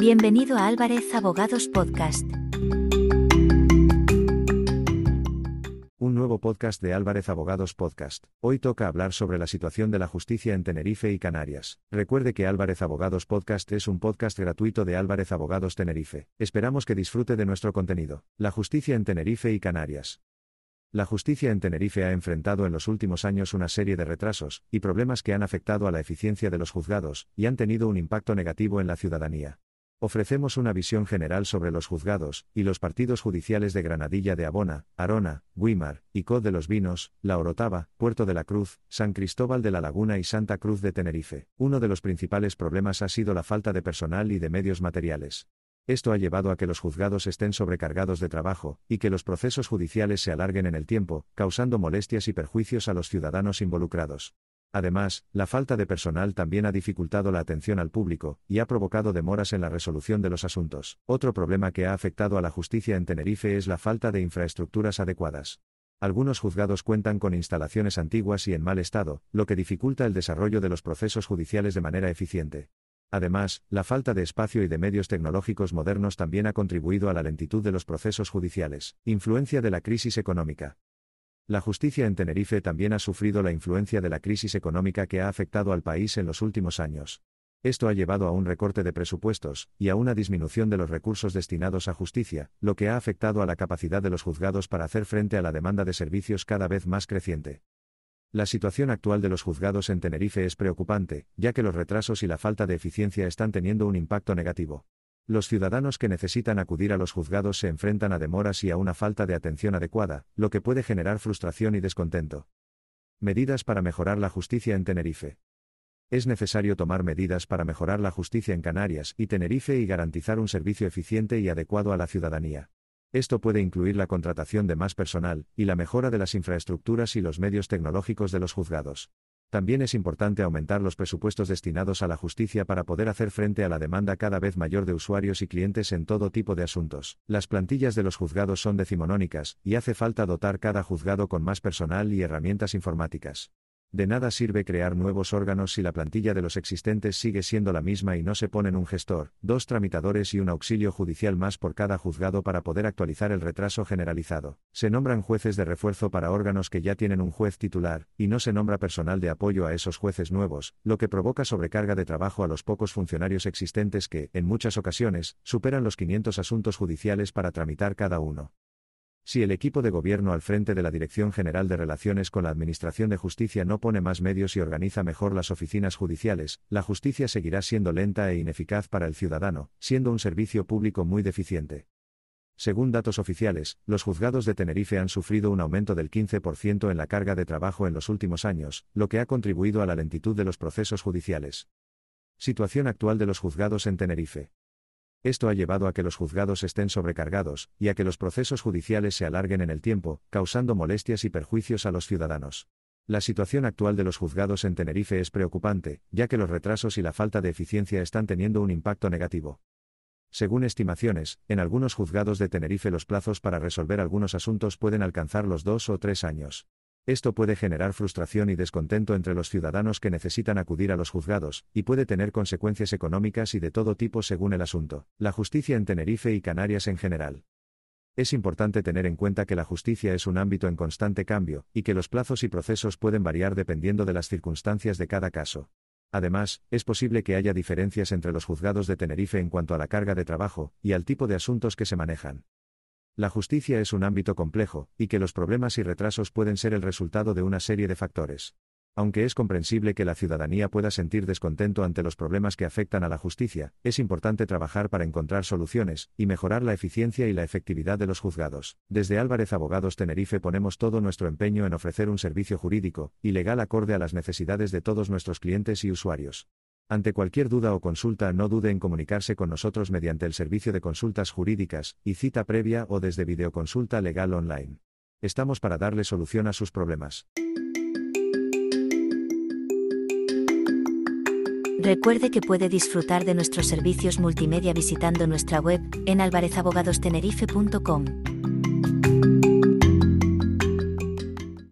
Bienvenido a Álvarez Abogados Podcast. Un nuevo podcast de Álvarez Abogados Podcast. Hoy toca hablar sobre la situación de la justicia en Tenerife y Canarias. Recuerde que Álvarez Abogados Podcast es un podcast gratuito de Álvarez Abogados Tenerife. Esperamos que disfrute de nuestro contenido. La justicia en Tenerife y Canarias. La justicia en Tenerife ha enfrentado en los últimos años una serie de retrasos y problemas que han afectado a la eficiencia de los juzgados y han tenido un impacto negativo en la ciudadanía. Ofrecemos una visión general sobre los juzgados y los partidos judiciales de Granadilla de Abona, Arona, Guimar, Icod de los Vinos, La Orotava, Puerto de la Cruz, San Cristóbal de la Laguna y Santa Cruz de Tenerife. Uno de los principales problemas ha sido la falta de personal y de medios materiales. Esto ha llevado a que los juzgados estén sobrecargados de trabajo, y que los procesos judiciales se alarguen en el tiempo, causando molestias y perjuicios a los ciudadanos involucrados. Además, la falta de personal también ha dificultado la atención al público, y ha provocado demoras en la resolución de los asuntos. Otro problema que ha afectado a la justicia en Tenerife es la falta de infraestructuras adecuadas. Algunos juzgados cuentan con instalaciones antiguas y en mal estado, lo que dificulta el desarrollo de los procesos judiciales de manera eficiente. Además, la falta de espacio y de medios tecnológicos modernos también ha contribuido a la lentitud de los procesos judiciales. Influencia de la crisis económica. La justicia en Tenerife también ha sufrido la influencia de la crisis económica que ha afectado al país en los últimos años. Esto ha llevado a un recorte de presupuestos y a una disminución de los recursos destinados a justicia, lo que ha afectado a la capacidad de los juzgados para hacer frente a la demanda de servicios cada vez más creciente. La situación actual de los juzgados en Tenerife es preocupante, ya que los retrasos y la falta de eficiencia están teniendo un impacto negativo. Los ciudadanos que necesitan acudir a los juzgados se enfrentan a demoras y a una falta de atención adecuada, lo que puede generar frustración y descontento. Medidas para mejorar la justicia en Tenerife. Es necesario tomar medidas para mejorar la justicia en Canarias y Tenerife y garantizar un servicio eficiente y adecuado a la ciudadanía. Esto puede incluir la contratación de más personal, y la mejora de las infraestructuras y los medios tecnológicos de los juzgados. También es importante aumentar los presupuestos destinados a la justicia para poder hacer frente a la demanda cada vez mayor de usuarios y clientes en todo tipo de asuntos. Las plantillas de los juzgados son decimonónicas, y hace falta dotar cada juzgado con más personal y herramientas informáticas. De nada sirve crear nuevos órganos si la plantilla de los existentes sigue siendo la misma y no se ponen un gestor, dos tramitadores y un auxilio judicial más por cada juzgado para poder actualizar el retraso generalizado. Se nombran jueces de refuerzo para órganos que ya tienen un juez titular, y no se nombra personal de apoyo a esos jueces nuevos, lo que provoca sobrecarga de trabajo a los pocos funcionarios existentes que, en muchas ocasiones, superan los 500 asuntos judiciales para tramitar cada uno. Si el equipo de gobierno al frente de la Dirección General de Relaciones con la Administración de Justicia no pone más medios y organiza mejor las oficinas judiciales, la justicia seguirá siendo lenta e ineficaz para el ciudadano, siendo un servicio público muy deficiente. Según datos oficiales, los juzgados de Tenerife han sufrido un aumento del 15% en la carga de trabajo en los últimos años, lo que ha contribuido a la lentitud de los procesos judiciales. Situación actual de los juzgados en Tenerife. Esto ha llevado a que los juzgados estén sobrecargados, y a que los procesos judiciales se alarguen en el tiempo, causando molestias y perjuicios a los ciudadanos. La situación actual de los juzgados en Tenerife es preocupante, ya que los retrasos y la falta de eficiencia están teniendo un impacto negativo. Según estimaciones, en algunos juzgados de Tenerife los plazos para resolver algunos asuntos pueden alcanzar los dos o tres años. Esto puede generar frustración y descontento entre los ciudadanos que necesitan acudir a los juzgados, y puede tener consecuencias económicas y de todo tipo según el asunto. La justicia en Tenerife y Canarias en general. Es importante tener en cuenta que la justicia es un ámbito en constante cambio, y que los plazos y procesos pueden variar dependiendo de las circunstancias de cada caso. Además, es posible que haya diferencias entre los juzgados de Tenerife en cuanto a la carga de trabajo, y al tipo de asuntos que se manejan. La justicia es un ámbito complejo, y que los problemas y retrasos pueden ser el resultado de una serie de factores. Aunque es comprensible que la ciudadanía pueda sentir descontento ante los problemas que afectan a la justicia, es importante trabajar para encontrar soluciones y mejorar la eficiencia y la efectividad de los juzgados. Desde Álvarez Abogados Tenerife ponemos todo nuestro empeño en ofrecer un servicio jurídico y legal acorde a las necesidades de todos nuestros clientes y usuarios. Ante cualquier duda o consulta no dude en comunicarse con nosotros mediante el servicio de consultas jurídicas y cita previa o desde videoconsulta legal online. Estamos para darle solución a sus problemas. Recuerde que puede disfrutar de nuestros servicios multimedia visitando nuestra web en alvarezabogadostenerife.com.